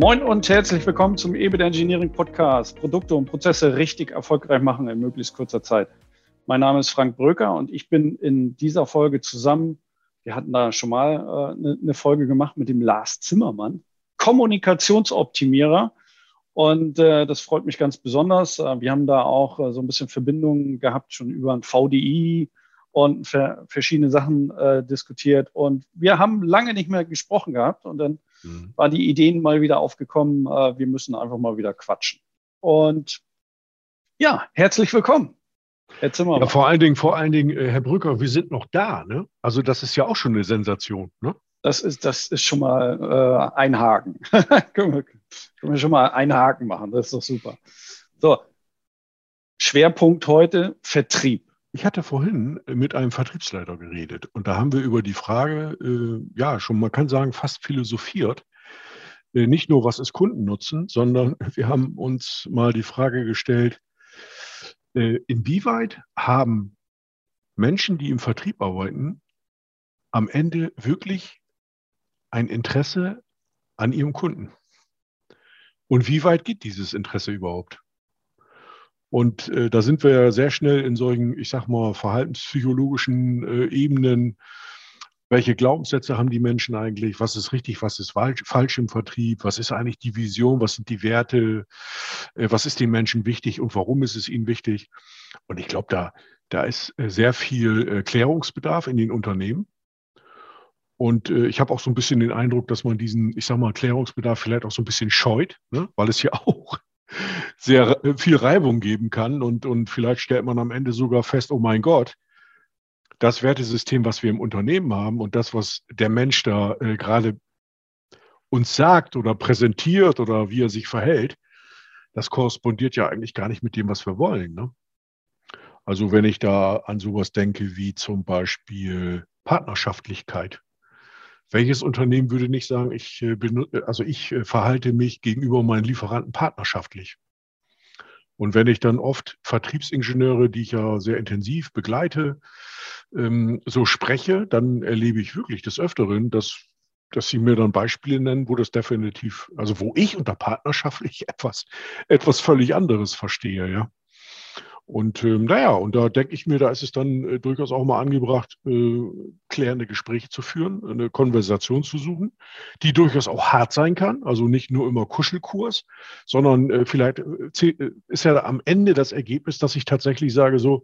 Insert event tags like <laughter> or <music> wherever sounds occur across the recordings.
Moin und herzlich willkommen zum EBIT Engineering Podcast. Produkte und Prozesse richtig erfolgreich machen in möglichst kurzer Zeit. Mein Name ist Frank Bröker und ich bin in dieser Folge zusammen, wir hatten da schon mal äh, eine, eine Folge gemacht mit dem Lars Zimmermann, Kommunikationsoptimierer. Und äh, das freut mich ganz besonders. Äh, wir haben da auch äh, so ein bisschen Verbindungen gehabt, schon über ein VDI und ver verschiedene Sachen äh, diskutiert. Und wir haben lange nicht mehr gesprochen gehabt. Und dann mhm. war die Ideen mal wieder aufgekommen, äh, wir müssen einfach mal wieder quatschen. Und ja, herzlich willkommen. Herr Zimmermann. Ja, vor allen Dingen, vor allen Dingen, äh, Herr Brücker, wir sind noch da. Ne? Also das ist ja auch schon eine Sensation. Ne? Das ist, das ist schon mal äh, ein Haken. <laughs> können, wir, können wir schon mal einen Haken machen. Das ist doch super. So, Schwerpunkt heute Vertrieb. Ich hatte vorhin mit einem Vertriebsleiter geredet und da haben wir über die Frage, äh, ja, schon man kann sagen, fast philosophiert. Äh, nicht nur, was ist Kundennutzen, sondern <laughs> wir haben uns mal die Frage gestellt, äh, inwieweit haben Menschen, die im Vertrieb arbeiten, am Ende wirklich ein Interesse an ihrem Kunden? Und wie weit geht dieses Interesse überhaupt? Und äh, da sind wir ja sehr schnell in solchen, ich sag mal, verhaltenspsychologischen äh, Ebenen. Welche Glaubenssätze haben die Menschen eigentlich? Was ist richtig, was ist falsch, im Vertrieb? Was ist eigentlich die Vision? Was sind die Werte? Äh, was ist den Menschen wichtig und warum ist es ihnen wichtig? Und ich glaube, da, da ist äh, sehr viel äh, Klärungsbedarf in den Unternehmen. Und äh, ich habe auch so ein bisschen den Eindruck, dass man diesen, ich sag mal, Klärungsbedarf vielleicht auch so ein bisschen scheut, ne? weil es ja <laughs> auch sehr viel Reibung geben kann. Und, und vielleicht stellt man am Ende sogar fest, oh mein Gott, das Wertesystem, was wir im Unternehmen haben und das, was der Mensch da äh, gerade uns sagt oder präsentiert oder wie er sich verhält, das korrespondiert ja eigentlich gar nicht mit dem, was wir wollen. Ne? Also wenn ich da an sowas denke wie zum Beispiel Partnerschaftlichkeit. Welches Unternehmen würde nicht sagen, ich, äh, also ich äh, verhalte mich gegenüber meinen Lieferanten partnerschaftlich? Und wenn ich dann oft Vertriebsingenieure, die ich ja sehr intensiv begleite, ähm, so spreche, dann erlebe ich wirklich des Öfteren, dass, dass sie mir dann Beispiele nennen, wo das definitiv, also wo ich unter partnerschaftlich <laughs> etwas, etwas völlig anderes verstehe, ja. Und ähm, naja, und da denke ich mir, da ist es dann äh, durchaus auch mal angebracht, äh, klärende Gespräche zu führen, eine Konversation zu suchen, die durchaus auch hart sein kann, also nicht nur immer Kuschelkurs, sondern äh, vielleicht äh, äh, ist ja am Ende das Ergebnis, dass ich tatsächlich sage, so,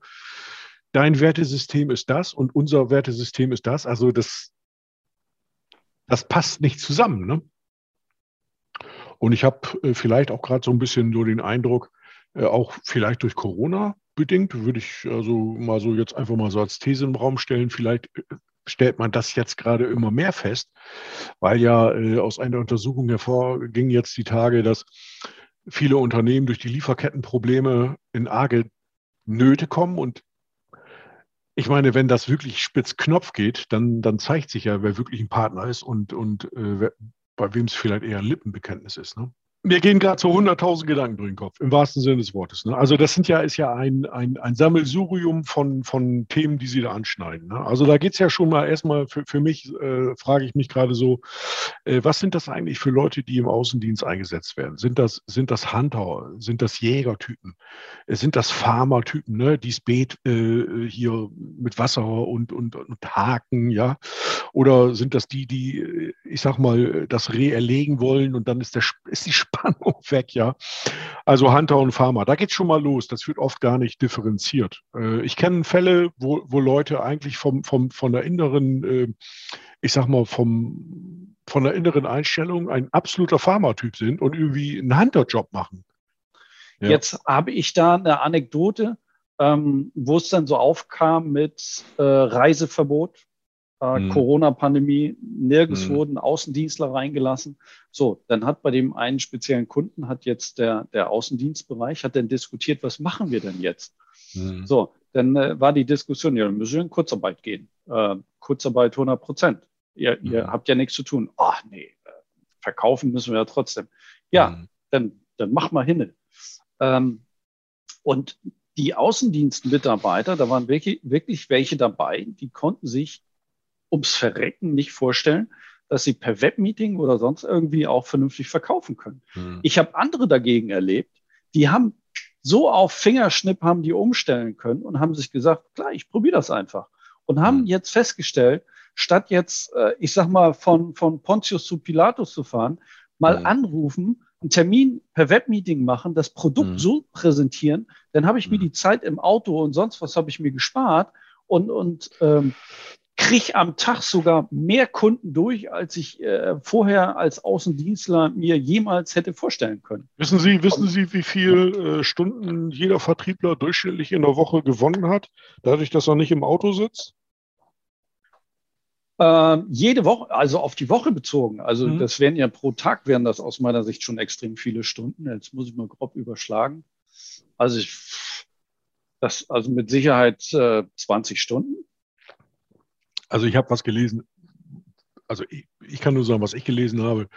dein Wertesystem ist das und unser Wertesystem ist das. Also das, das passt nicht zusammen. Ne? Und ich habe äh, vielleicht auch gerade so ein bisschen so den Eindruck, auch vielleicht durch Corona bedingt, würde ich also mal so jetzt einfach mal so als These im Raum stellen. Vielleicht äh, stellt man das jetzt gerade immer mehr fest, weil ja äh, aus einer Untersuchung hervorging jetzt die Tage, dass viele Unternehmen durch die Lieferkettenprobleme in arge Nöte kommen und ich meine, wenn das wirklich spitz Knopf geht, dann, dann zeigt sich ja, wer wirklich ein Partner ist und, und äh, bei wem es vielleicht eher ein Lippenbekenntnis ist. Ne? Mir gehen gerade so 100.000 Gedanken durch den Kopf, im wahrsten Sinne des Wortes. Ne? Also das sind ja, ist ja ein, ein, ein Sammelsurium von, von Themen, die Sie da anschneiden. Ne? Also da geht es ja schon mal erstmal, für, für mich äh, frage ich mich gerade so, äh, was sind das eigentlich für Leute, die im Außendienst eingesetzt werden? Sind das, sind das Hunter? Sind das Jägertypen? Äh, sind das Farmertypen, ne? die das Beet äh, hier mit Wasser und, und, und Haken, ja? Oder sind das die, die, äh, ich sag mal, das Reh erlegen wollen und dann ist, der, ist die Spannung weg, ja. Also Hunter und Farmer, da geht es schon mal los. Das wird oft gar nicht differenziert. Äh, ich kenne Fälle, wo, wo Leute eigentlich vom, vom, von der inneren, äh, ich sag mal, vom, von der inneren Einstellung ein absoluter Farmer-Typ sind und irgendwie einen Hunter-Job machen. Ja. Jetzt habe ich da eine Anekdote, ähm, wo es dann so aufkam mit äh, Reiseverbot äh, mhm. Corona-Pandemie, nirgends mhm. wurden Außendienstler reingelassen. So, dann hat bei dem einen speziellen Kunden hat jetzt der, der Außendienstbereich hat dann diskutiert, was machen wir denn jetzt? Mhm. So, dann äh, war die Diskussion, ja, dann müssen wir in Kurzarbeit gehen. Äh, Kurzarbeit 100 Prozent. Ihr, ihr mhm. habt ja nichts zu tun. Ach nee, äh, verkaufen müssen wir ja trotzdem. Ja, mhm. dann, dann mach mal hin. Ähm, und die Außendienstmitarbeiter, da waren wirklich, wirklich welche dabei, die konnten sich ums Verrecken nicht vorstellen, dass sie per Webmeeting oder sonst irgendwie auch vernünftig verkaufen können. Hm. Ich habe andere dagegen erlebt, die haben so auf Fingerschnipp haben die umstellen können und haben sich gesagt, klar, ich probiere das einfach. Und haben hm. jetzt festgestellt, statt jetzt, äh, ich sag mal, von, von Pontius zu Pilatus zu fahren, mal hm. anrufen, einen Termin per Webmeeting machen, das Produkt mhm. so präsentieren, dann habe ich mir hm. die Zeit im Auto und sonst was habe ich mir gespart und, und ähm, kriege am Tag sogar mehr Kunden durch, als ich äh, vorher als Außendienstler mir jemals hätte vorstellen können. Wissen Sie, wissen Sie, wie viele äh, Stunden jeder Vertriebler durchschnittlich in der Woche gewonnen hat, dadurch, dass er nicht im Auto sitzt? Äh, jede Woche, also auf die Woche bezogen. Also mhm. das wären ja pro Tag wären das aus meiner Sicht schon extrem viele Stunden. Jetzt muss ich mal grob überschlagen. Also ich, das, also mit Sicherheit äh, 20 Stunden. Also ich habe was gelesen, also ich, ich, kann nur sagen, was ich gelesen habe.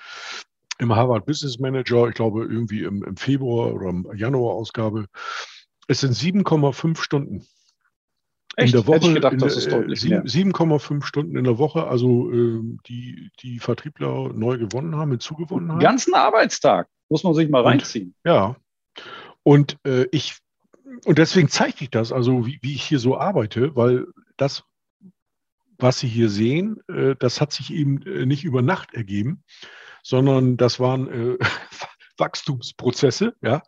Im Harvard Business Manager, ich glaube irgendwie im, im Februar oder im Januar-Ausgabe, es sind 7,5 Stunden. Echt? In der Woche, gedacht, in, 7,5 Stunden in der Woche, also äh, die, die Vertriebler neu gewonnen haben, hinzugewonnen haben. ganzen Arbeitstag, muss man sich mal reinziehen. Und, ja. Und äh, ich, und deswegen zeige ich das, also wie, wie ich hier so arbeite, weil das, was Sie hier sehen, äh, das hat sich eben äh, nicht über Nacht ergeben, sondern das waren äh, <laughs> Wachstumsprozesse. Ja?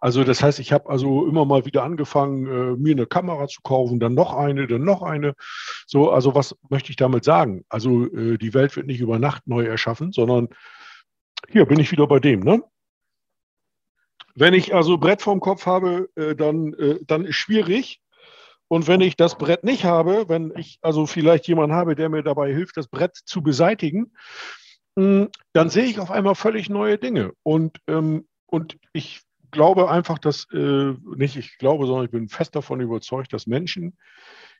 Also das heißt, ich habe also immer mal wieder angefangen, äh, mir eine Kamera zu kaufen, dann noch eine, dann noch eine. So, also was möchte ich damit sagen? Also die Welt wird nicht über Nacht neu erschaffen, sondern hier bin ich wieder bei dem. Ne? Wenn ich also Brett vorm Kopf habe, dann, dann ist schwierig. Und wenn ich das Brett nicht habe, wenn ich also vielleicht jemanden habe, der mir dabei hilft, das Brett zu beseitigen, hm, dann sehe ich auf einmal völlig neue Dinge. Und, ähm, und ich glaube einfach, dass, äh, nicht ich glaube, sondern ich bin fest davon überzeugt, dass Menschen,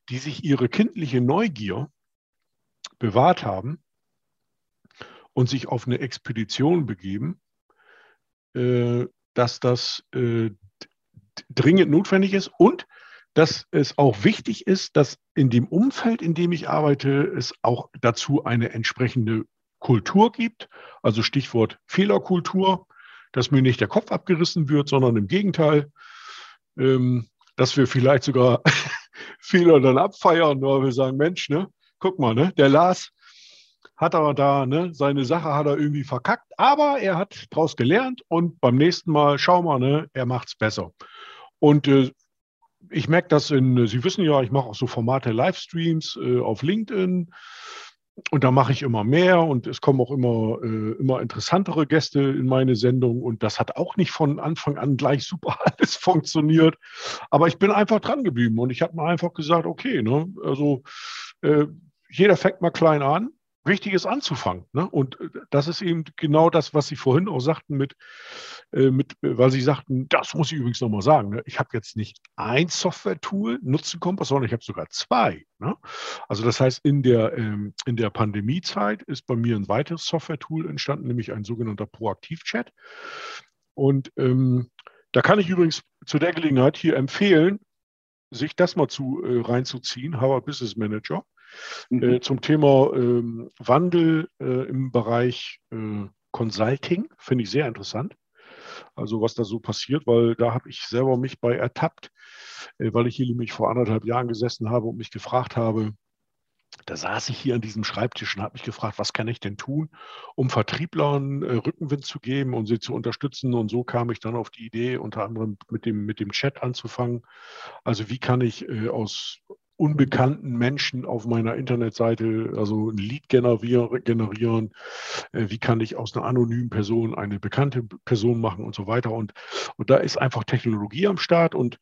die sich ihre kindliche Neugier bewahrt haben und sich auf eine Expedition begeben, äh, dass das äh, dringend notwendig ist und dass es auch wichtig ist, dass in dem Umfeld, in dem ich arbeite, es auch dazu eine entsprechende Kultur gibt, also Stichwort Fehlerkultur, dass mir nicht der Kopf abgerissen wird, sondern im Gegenteil, ähm, dass wir vielleicht sogar <laughs> Fehler dann abfeiern, weil wir sagen, Mensch, ne, guck mal, ne, der Lars hat aber da, ne, seine Sache hat er irgendwie verkackt, aber er hat daraus gelernt und beim nächsten Mal, schau mal, ne, er macht es besser. Und äh, ich merke das in, Sie wissen ja, ich mache auch so Formate Livestreams äh, auf LinkedIn. Und da mache ich immer mehr und es kommen auch immer, äh, immer interessantere Gäste in meine Sendung. Und das hat auch nicht von Anfang an gleich super <laughs> alles funktioniert. Aber ich bin einfach dran geblieben und ich habe mir einfach gesagt, okay, ne, also äh, jeder fängt mal klein an wichtig ist anzufangen. Ne? Und äh, das ist eben genau das, was Sie vorhin auch sagten, mit, äh, mit äh, weil Sie sagten, das muss ich übrigens nochmal sagen. Ne? Ich habe jetzt nicht ein Software-Tool, Nutzenkompass, sondern ich habe sogar zwei. Ne? Also das heißt, in der, ähm, in der Pandemiezeit ist bei mir ein weiteres Software-Tool entstanden, nämlich ein sogenannter Proaktiv-Chat. Und ähm, da kann ich übrigens zu der Gelegenheit hier empfehlen, sich das mal zu, äh, reinzuziehen, Harvard Business Manager. Mhm. Äh, zum Thema ähm, Wandel äh, im Bereich äh, Consulting. Finde ich sehr interessant. Also was da so passiert, weil da habe ich selber mich bei ertappt, weil ich hier nämlich vor anderthalb Jahren gesessen habe und mich gefragt habe, da saß ich hier an diesem Schreibtisch und habe mich gefragt, was kann ich denn tun, um Vertrieblern äh, Rückenwind zu geben und sie zu unterstützen. Und so kam ich dann auf die Idee, unter anderem mit dem, mit dem Chat anzufangen. Also wie kann ich äh, aus unbekannten Menschen auf meiner Internetseite, also ein Lead generieren, äh, wie kann ich aus einer anonymen Person eine bekannte Person machen und so weiter. Und, und da ist einfach Technologie am Start und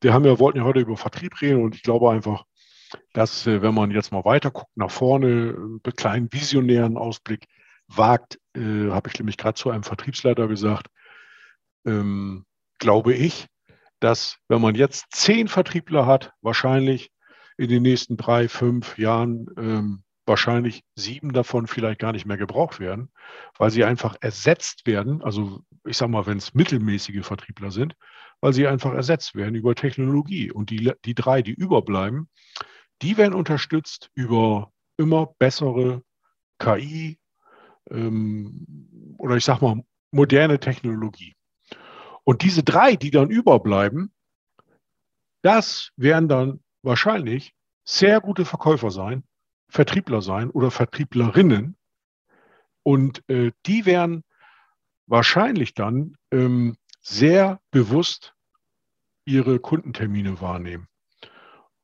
wir haben ja, wollten ja heute über Vertrieb reden und ich glaube einfach, dass äh, wenn man jetzt mal weiter guckt nach vorne, einen kleinen visionären Ausblick wagt, äh, habe ich nämlich gerade zu einem Vertriebsleiter gesagt, ähm, glaube ich, dass wenn man jetzt zehn Vertriebler hat, wahrscheinlich in den nächsten drei, fünf Jahren ähm, wahrscheinlich sieben davon vielleicht gar nicht mehr gebraucht werden, weil sie einfach ersetzt werden. Also ich sage mal, wenn es mittelmäßige Vertriebler sind, weil sie einfach ersetzt werden über Technologie. Und die, die drei, die überbleiben, die werden unterstützt über immer bessere KI, ähm, oder ich sag mal moderne Technologie. Und diese drei, die dann überbleiben, das werden dann wahrscheinlich sehr gute Verkäufer sein, Vertriebler sein oder Vertrieblerinnen. Und äh, die werden wahrscheinlich dann ähm, sehr bewusst ihre Kundentermine wahrnehmen.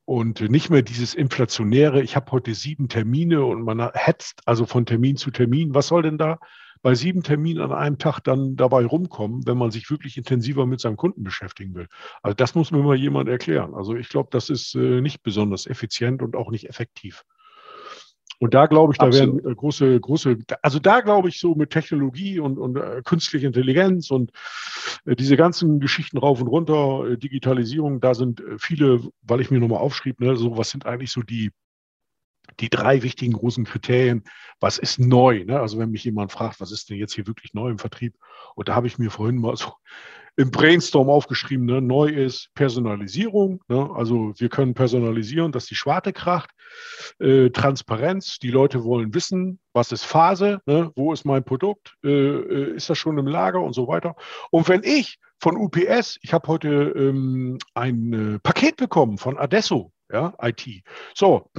Und nicht mehr dieses inflationäre, ich habe heute sieben Termine und man hetzt also von Termin zu Termin. Was soll denn da bei sieben Terminen an einem Tag dann dabei rumkommen, wenn man sich wirklich intensiver mit seinem Kunden beschäftigen will? Also das muss mir mal jemand erklären. Also ich glaube, das ist äh, nicht besonders effizient und auch nicht effektiv. Und da glaube ich, da Absolut. werden äh, große, große, also da glaube ich so mit Technologie und, und äh, künstliche Intelligenz und äh, diese ganzen Geschichten rauf und runter, äh, Digitalisierung, da sind äh, viele, weil ich mir nochmal aufschrieb, ne, so was sind eigentlich so die, die drei wichtigen großen Kriterien. Was ist neu? Ne? Also wenn mich jemand fragt, was ist denn jetzt hier wirklich neu im Vertrieb? Und da habe ich mir vorhin mal so im Brainstorm aufgeschrieben, ne? neu ist Personalisierung. Ne? Also wir können personalisieren, dass die Schwarte kracht. Äh, Transparenz, die Leute wollen wissen, was ist Phase, ne? wo ist mein Produkt, äh, äh ist das schon im Lager und so weiter. Und wenn ich von UPS, ich habe heute ähm, ein äh, Paket bekommen von Adesso, ja, IT. So,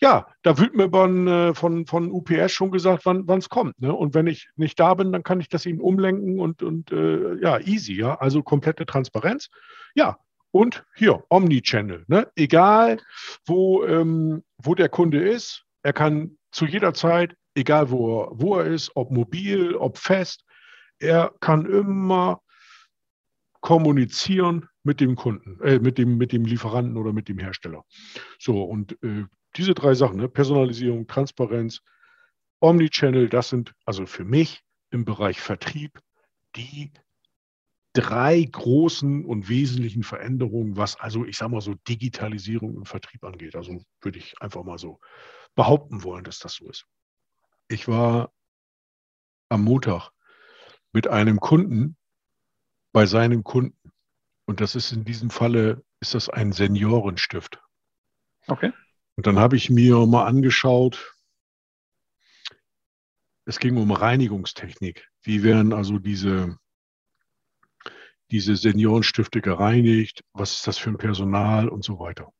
ja, da wird mir von, äh, von, von UPS schon gesagt, wann es kommt. Ne? Und wenn ich nicht da bin, dann kann ich das eben umlenken und, und äh, ja, easy, ja. Also komplette Transparenz. Ja, und hier, Omnichannel. Ne? Egal, wo, ähm, wo der Kunde ist, er kann zu jeder Zeit, egal wo er, wo er ist, ob mobil, ob fest, er kann immer kommunizieren mit dem Kunden, äh, mit, dem, mit dem Lieferanten oder mit dem Hersteller. So, und äh, diese drei Sachen, ne? Personalisierung, Transparenz, Omnichannel, das sind also für mich im Bereich Vertrieb die drei großen und wesentlichen Veränderungen, was also, ich sage mal so, Digitalisierung im Vertrieb angeht. Also würde ich einfach mal so behaupten wollen, dass das so ist. Ich war am Montag mit einem Kunden bei seinem Kunden. Und das ist in diesem Falle, ist das ein Seniorenstift. Okay. Und dann habe ich mir mal angeschaut, es ging um Reinigungstechnik. Wie werden also diese, diese Seniorenstifte gereinigt? Was ist das für ein Personal und so weiter?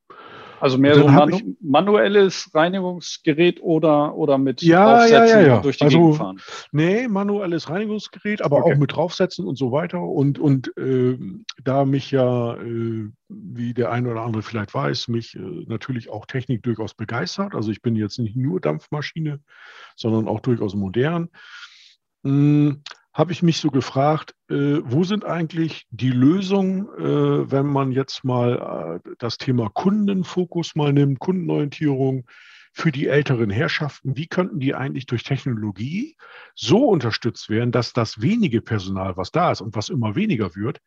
Also mehr so manu manuelles Reinigungsgerät oder, oder mit ja, Draufsetzen ja, ja, ja. durch die also, Gegend fahren? Nee, manuelles Reinigungsgerät, aber okay. auch mit Draufsetzen und so weiter. Und, und äh, da mich ja, äh, wie der eine oder andere vielleicht weiß, mich äh, natürlich auch Technik durchaus begeistert. Also ich bin jetzt nicht nur Dampfmaschine, sondern auch durchaus modern. Hm, habe ich mich so gefragt, äh, wo sind eigentlich die Lösungen, äh, wenn man jetzt mal äh, das Thema Kundenfokus mal nimmt, Kundenorientierung für die älteren Herrschaften, wie könnten die eigentlich durch Technologie so unterstützt werden, dass das wenige Personal, was da ist und was immer weniger wird,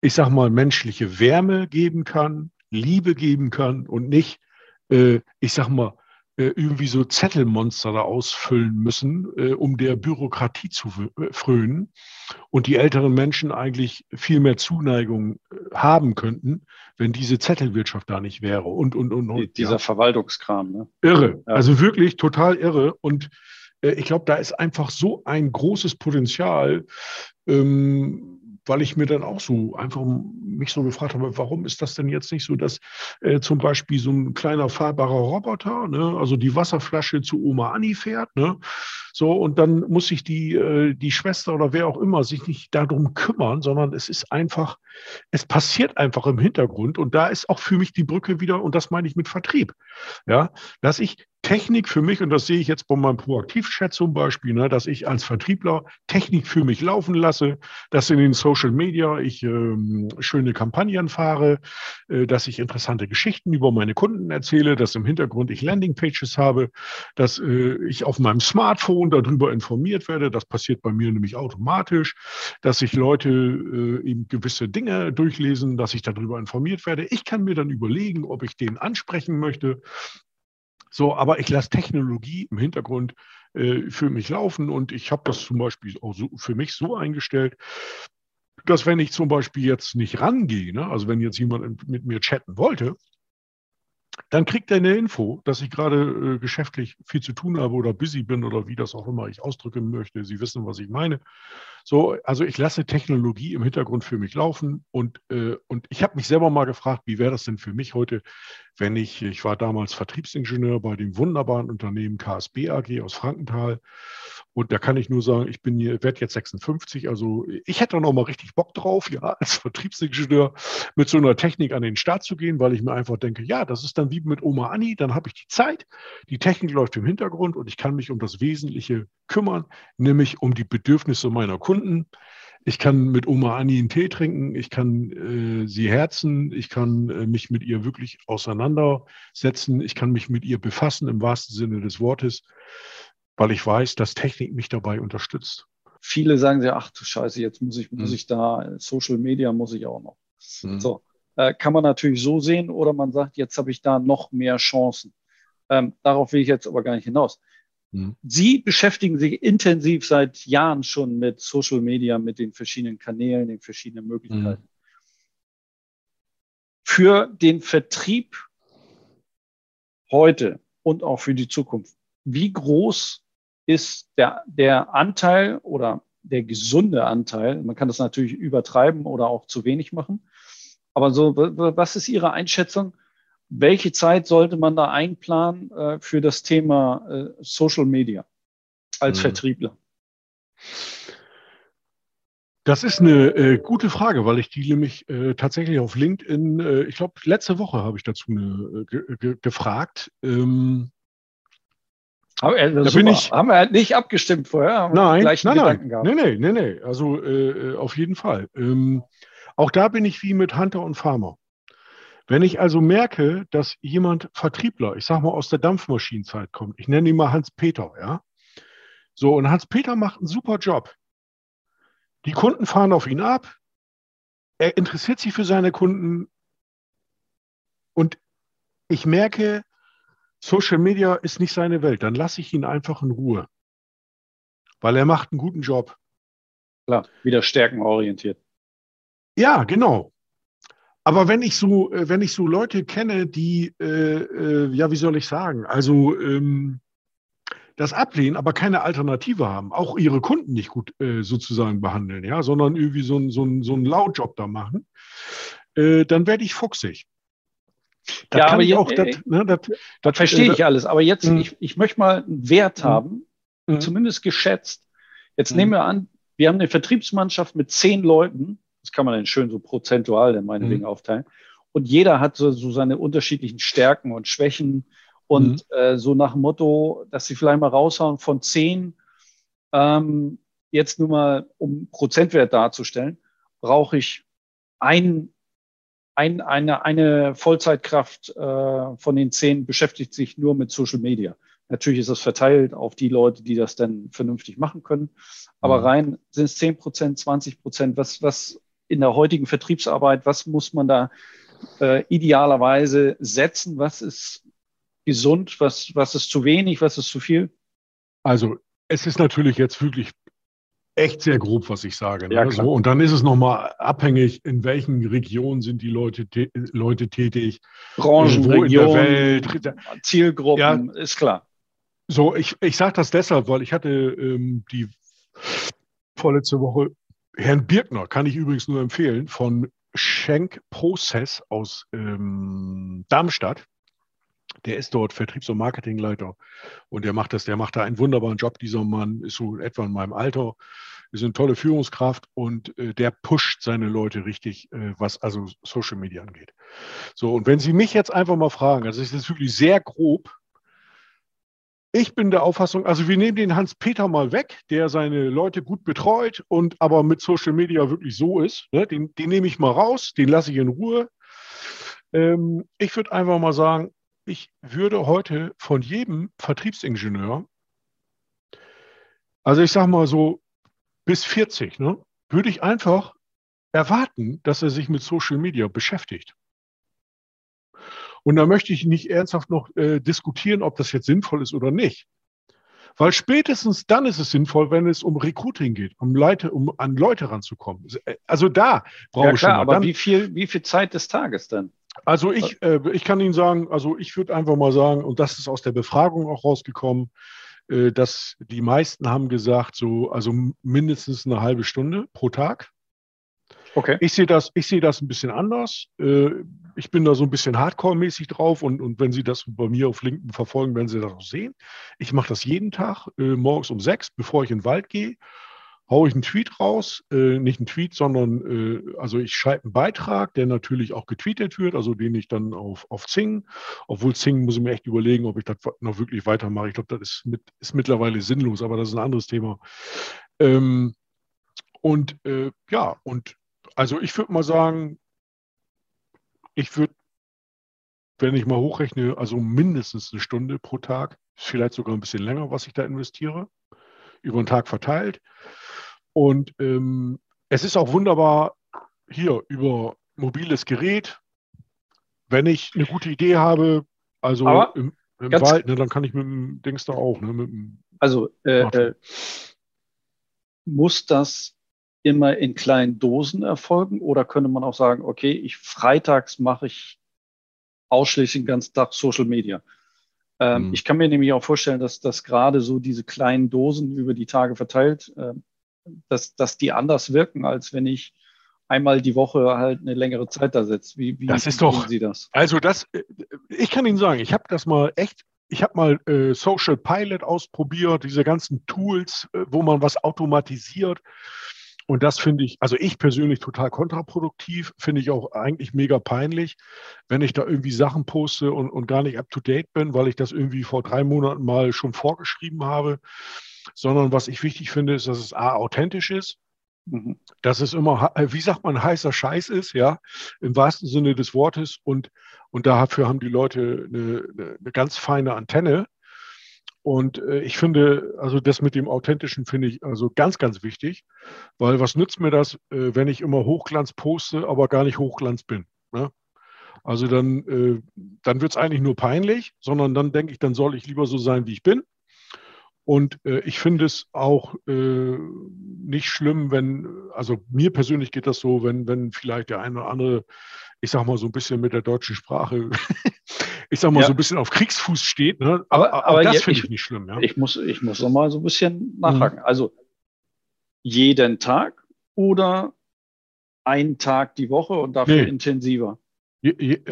ich sage mal, menschliche Wärme geben kann, Liebe geben kann und nicht, äh, ich sage mal, irgendwie so Zettelmonster da ausfüllen müssen, äh, um der Bürokratie zu äh, frönen und die älteren Menschen eigentlich viel mehr Zuneigung haben könnten, wenn diese Zettelwirtschaft da nicht wäre und und und, und dieser ja. Verwaltungskram. Ne? Irre, ja. also wirklich total irre und ich glaube, da ist einfach so ein großes Potenzial. Ähm, weil ich mir dann auch so einfach mich so gefragt habe, warum ist das denn jetzt nicht so, dass äh, zum Beispiel so ein kleiner fahrbarer Roboter, ne, also die Wasserflasche zu Oma Anni fährt, ne, so und dann muss sich die, äh, die Schwester oder wer auch immer sich nicht darum kümmern, sondern es ist einfach, es passiert einfach im Hintergrund und da ist auch für mich die Brücke wieder, und das meine ich mit Vertrieb, ja, dass ich Technik für mich, und das sehe ich jetzt bei meinem Proaktiv-Chat zum Beispiel, ne, dass ich als Vertriebler Technik für mich laufen lasse, dass in den Social Media ich ähm, schöne Kampagnen fahre, äh, dass ich interessante Geschichten über meine Kunden erzähle, dass im Hintergrund ich Landingpages habe, dass äh, ich auf meinem Smartphone darüber informiert werde. Das passiert bei mir nämlich automatisch, dass sich Leute äh, eben gewisse Dinge durchlesen, dass ich darüber informiert werde. Ich kann mir dann überlegen, ob ich den ansprechen möchte so, aber ich lasse Technologie im Hintergrund äh, für mich laufen und ich habe das zum Beispiel auch so, für mich so eingestellt, dass wenn ich zum Beispiel jetzt nicht rangehe, ne, also wenn jetzt jemand mit mir chatten wollte, dann kriegt er eine Info, dass ich gerade äh, geschäftlich viel zu tun habe oder busy bin oder wie das auch immer ich ausdrücken möchte. Sie wissen, was ich meine. So, also ich lasse Technologie im Hintergrund für mich laufen und, äh, und ich habe mich selber mal gefragt, wie wäre das denn für mich heute, wenn ich, ich war damals Vertriebsingenieur bei dem wunderbaren Unternehmen KSB AG aus Frankenthal und da kann ich nur sagen, ich bin hier, werde jetzt 56, also ich hätte noch mal richtig Bock drauf, ja, als Vertriebsingenieur mit so einer Technik an den Start zu gehen, weil ich mir einfach denke, ja, das ist dann wie mit Oma Anni, dann habe ich die Zeit, die Technik läuft im Hintergrund und ich kann mich um das Wesentliche kümmern, nämlich um die Bedürfnisse meiner Kunden. Ich kann mit Oma Anni einen Tee trinken, ich kann äh, sie herzen, ich kann äh, mich mit ihr wirklich auseinandersetzen, ich kann mich mit ihr befassen im wahrsten Sinne des Wortes, weil ich weiß, dass Technik mich dabei unterstützt. Viele sagen sich, ach du Scheiße, jetzt muss ich, muss hm. ich da, Social Media muss ich auch noch. Mhm. So, äh, kann man natürlich so sehen oder man sagt, jetzt habe ich da noch mehr Chancen. Ähm, darauf will ich jetzt aber gar nicht hinaus. Mhm. Sie beschäftigen sich intensiv seit Jahren schon mit Social Media, mit den verschiedenen Kanälen, den verschiedenen Möglichkeiten. Mhm. Für den Vertrieb heute und auch für die Zukunft, wie groß ist der, der Anteil oder der gesunde Anteil, man kann das natürlich übertreiben oder auch zu wenig machen, aber so, was ist Ihre Einschätzung? Welche Zeit sollte man da einplanen äh, für das Thema äh, Social Media als mhm. Vertriebler? Das ist eine äh, gute Frage, weil ich die nämlich äh, tatsächlich auf LinkedIn, äh, ich glaube, letzte Woche habe ich dazu eine, äh, gefragt. Ähm, aber, äh, da bin ich, haben wir halt nicht abgestimmt vorher. Nein, nein, nein, nein, nein, nein, nein, also äh, auf jeden Fall. Ähm, auch da bin ich wie mit Hunter und Farmer. Wenn ich also merke, dass jemand Vertriebler, ich sage mal aus der Dampfmaschinenzeit kommt, ich nenne ihn mal Hans-Peter, ja. So, und Hans-Peter macht einen super Job. Die Kunden fahren auf ihn ab. Er interessiert sich für seine Kunden. Und ich merke, Social Media ist nicht seine Welt. Dann lasse ich ihn einfach in Ruhe. Weil er macht einen guten Job. Klar, wieder stärkenorientiert. Ja, genau. Aber wenn ich so, äh, wenn ich so Leute kenne, die, äh, äh, ja, wie soll ich sagen, also ähm, das ablehnen, aber keine Alternative haben, auch ihre Kunden nicht gut äh, sozusagen behandeln, ja, sondern irgendwie so, ein, so, ein, so einen Lautjob da machen, äh, dann werde ich fuchsig. Das ja, aber ich auch, das, ne, das, das verstehe äh, ich alles. Aber jetzt, hm. ich, ich möchte mal einen Wert hm. haben, mhm. zumindest geschätzt. Jetzt nehmen wir an, wir haben eine Vertriebsmannschaft mit zehn Leuten das kann man dann schön so prozentual in meinetwegen mhm. aufteilen. Und jeder hat so, so seine unterschiedlichen Stärken und Schwächen. Und mhm. äh, so nach dem Motto, dass sie vielleicht mal raushauen von zehn, ähm, jetzt nur mal, um Prozentwert darzustellen, brauche ich ein, ein, eine, eine Vollzeitkraft äh, von den zehn beschäftigt sich nur mit Social Media. Natürlich ist das verteilt auf die Leute, die das dann vernünftig machen können. Aber mhm. rein sind es 10 Prozent, 20 Prozent. Was, was in der heutigen Vertriebsarbeit, was muss man da äh, idealerweise setzen? Was ist gesund? Was, was ist zu wenig? Was ist zu viel? Also es ist natürlich jetzt wirklich echt sehr grob, was ich sage. Ne? Ja, so, und dann ist es nochmal abhängig, in welchen Regionen sind die Leute, Leute tätig. Branchen, Regionen, Welt. Zielgruppen, ja, ist klar. So, ich, ich sage das deshalb, weil ich hatte ähm, die vorletzte Woche Herrn Birkner kann ich übrigens nur empfehlen von Schenk Process aus ähm, Darmstadt. Der ist dort Vertriebs- und Marketingleiter und der macht das, der macht da einen wunderbaren Job. Dieser Mann ist so etwa in meinem Alter, ist eine tolle Führungskraft und äh, der pusht seine Leute richtig, äh, was also Social Media angeht. So, und wenn Sie mich jetzt einfach mal fragen, also es ist wirklich sehr grob, ich bin der Auffassung, also wir nehmen den Hans-Peter mal weg, der seine Leute gut betreut und aber mit Social Media wirklich so ist. Ne? Den, den nehme ich mal raus, den lasse ich in Ruhe. Ähm, ich würde einfach mal sagen, ich würde heute von jedem Vertriebsingenieur, also ich sage mal so bis 40, ne, würde ich einfach erwarten, dass er sich mit Social Media beschäftigt. Und da möchte ich nicht ernsthaft noch äh, diskutieren, ob das jetzt sinnvoll ist oder nicht. Weil spätestens dann ist es sinnvoll, wenn es um Recruiting geht, um Leute, um an Leute ranzukommen. Äh, also da brauche ja, ich klar, schon mal. Aber dann, wie viel, wie viel Zeit des Tages dann? Also ich, äh, ich kann Ihnen sagen, also ich würde einfach mal sagen, und das ist aus der Befragung auch rausgekommen, äh, dass die meisten haben gesagt, so, also mindestens eine halbe Stunde pro Tag. Okay. Ich sehe das, ich sehe das ein bisschen anders. Äh, ich bin da so ein bisschen Hardcore-mäßig drauf und, und wenn Sie das bei mir auf LinkedIn verfolgen, werden Sie das auch sehen. Ich mache das jeden Tag, äh, morgens um sechs, bevor ich in den Wald gehe haue ich einen Tweet raus, äh, nicht einen Tweet, sondern äh, also ich schreibe einen Beitrag, der natürlich auch getweetet wird, also den ich dann auf, auf Zing, obwohl Zing muss ich mir echt überlegen, ob ich das noch wirklich weitermache. Ich glaube, das ist, mit, ist mittlerweile sinnlos, aber das ist ein anderes Thema. Ähm, und äh, ja, und also ich würde mal sagen, ich würde, wenn ich mal hochrechne, also mindestens eine Stunde pro Tag, vielleicht sogar ein bisschen länger, was ich da investiere, über den Tag verteilt. Und ähm, es ist auch wunderbar hier über mobiles Gerät. Wenn ich eine gute Idee habe, also Aber im, im Wald, ne, dann kann ich mit dem Dings da auch. Ne, also äh, äh, muss das immer in kleinen Dosen erfolgen oder könnte man auch sagen, okay, ich freitags mache ich ausschließlich den ganzen Tag Social Media. Ähm, mhm. Ich kann mir nämlich auch vorstellen, dass das gerade so diese kleinen Dosen über die Tage verteilt, äh, dass, dass die anders wirken, als wenn ich einmal die Woche halt eine längere Zeit da sitze. Wie, wie das ist doch, Sie das? Also das, ich kann Ihnen sagen, ich habe das mal echt, ich habe mal äh, Social Pilot ausprobiert, diese ganzen Tools, äh, wo man was automatisiert. Und das finde ich, also ich persönlich total kontraproduktiv, finde ich auch eigentlich mega peinlich, wenn ich da irgendwie Sachen poste und, und gar nicht up-to-date bin, weil ich das irgendwie vor drei Monaten mal schon vorgeschrieben habe sondern was ich wichtig finde, ist, dass es A, authentisch ist, mhm. dass es immer, äh, wie sagt man, heißer Scheiß ist, ja, im wahrsten Sinne des Wortes und, und dafür haben die Leute eine, eine, eine ganz feine Antenne. Und äh, ich finde, also das mit dem Authentischen finde ich also ganz, ganz wichtig, weil was nützt mir das, äh, wenn ich immer Hochglanz poste, aber gar nicht Hochglanz bin? Ne? Also dann, äh, dann wird es eigentlich nur peinlich, sondern dann denke ich, dann soll ich lieber so sein, wie ich bin. Und äh, ich finde es auch äh, nicht schlimm, wenn, also mir persönlich geht das so, wenn, wenn vielleicht der eine oder andere, ich sag mal so ein bisschen mit der deutschen Sprache, <laughs> ich sag mal ja. so ein bisschen auf Kriegsfuß steht. Ne? Aber, aber, aber das finde ich nicht schlimm. Ja? Ich muss, ich muss noch mal so ein bisschen nachhaken. Mhm. Also jeden Tag oder einen Tag die Woche und dafür nee. intensiver?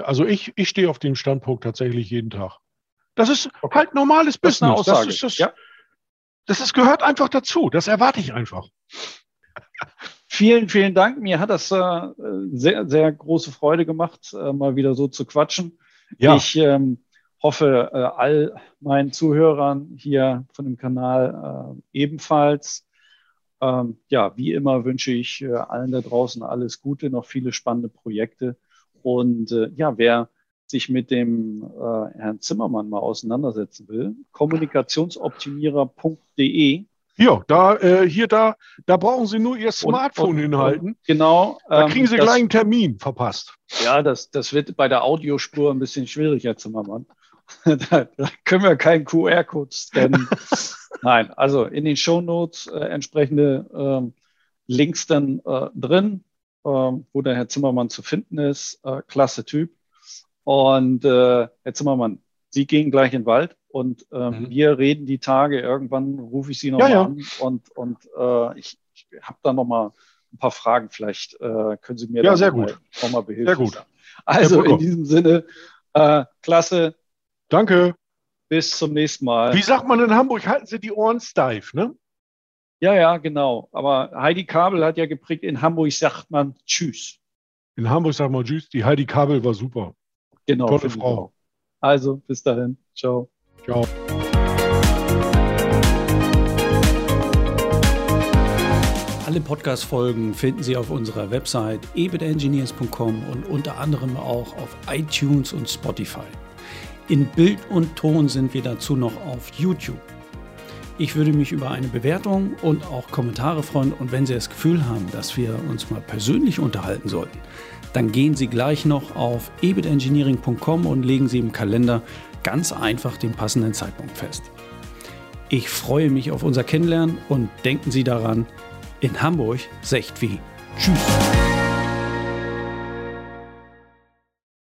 Also ich, ich stehe auf dem Standpunkt tatsächlich jeden Tag. Das ist okay. halt normales das Business. Das ist das, ja. Das ist, gehört einfach dazu. Das erwarte ich einfach. Vielen, vielen Dank. Mir hat das äh, sehr, sehr große Freude gemacht, äh, mal wieder so zu quatschen. Ja. Ich ähm, hoffe, äh, all meinen Zuhörern hier von dem Kanal äh, ebenfalls. Ähm, ja, wie immer wünsche ich äh, allen da draußen alles Gute, noch viele spannende Projekte. Und äh, ja, wer sich mit dem äh, Herrn Zimmermann mal auseinandersetzen will, kommunikationsoptimierer.de. Hier, da, äh, hier, da, da brauchen Sie nur Ihr Smartphone und, und, hinhalten. Genau. Da kriegen Sie ähm, gleich einen Termin verpasst. Ja, das, das wird bei der Audiospur ein bisschen schwierig, Herr Zimmermann. da, <laughs> da, können wir keinen QR-Code scannen. <laughs> Nein, also in den Shownotes äh, entsprechende ähm, Links dann äh, drin, ähm, wo der Herr Zimmermann zu finden ist. Äh, klasse Typ. Und äh, Herr Zimmermann, Sie gehen gleich in den Wald und äh, mhm. wir reden die Tage. Irgendwann rufe ich Sie nochmal ja, ja. an und, und äh, ich, ich habe da nochmal ein paar Fragen. Vielleicht äh, können Sie mir ja, sehr gut. Mal, mal behilfen. Sehr gut. Also in diesem Sinne, äh, klasse. Danke. Bis zum nächsten Mal. Wie sagt man in Hamburg? Halten Sie die Ohren steif, ne? Ja, ja, genau. Aber Heidi Kabel hat ja geprägt, in Hamburg sagt man Tschüss. In Hamburg sagt man Tschüss. Die Heidi Kabel war super. Genau. Tolle Frau. Also, bis dahin. Ciao. Ciao. Alle Podcast-Folgen finden Sie auf unserer Website ebitengineers.com und unter anderem auch auf iTunes und Spotify. In Bild und Ton sind wir dazu noch auf YouTube. Ich würde mich über eine Bewertung und auch Kommentare freuen und wenn Sie das Gefühl haben, dass wir uns mal persönlich unterhalten sollten, dann gehen Sie gleich noch auf ebitengineering.com und legen Sie im Kalender ganz einfach den passenden Zeitpunkt fest. Ich freue mich auf unser Kennenlernen und denken Sie daran, in Hamburg secht wie. Tschüss.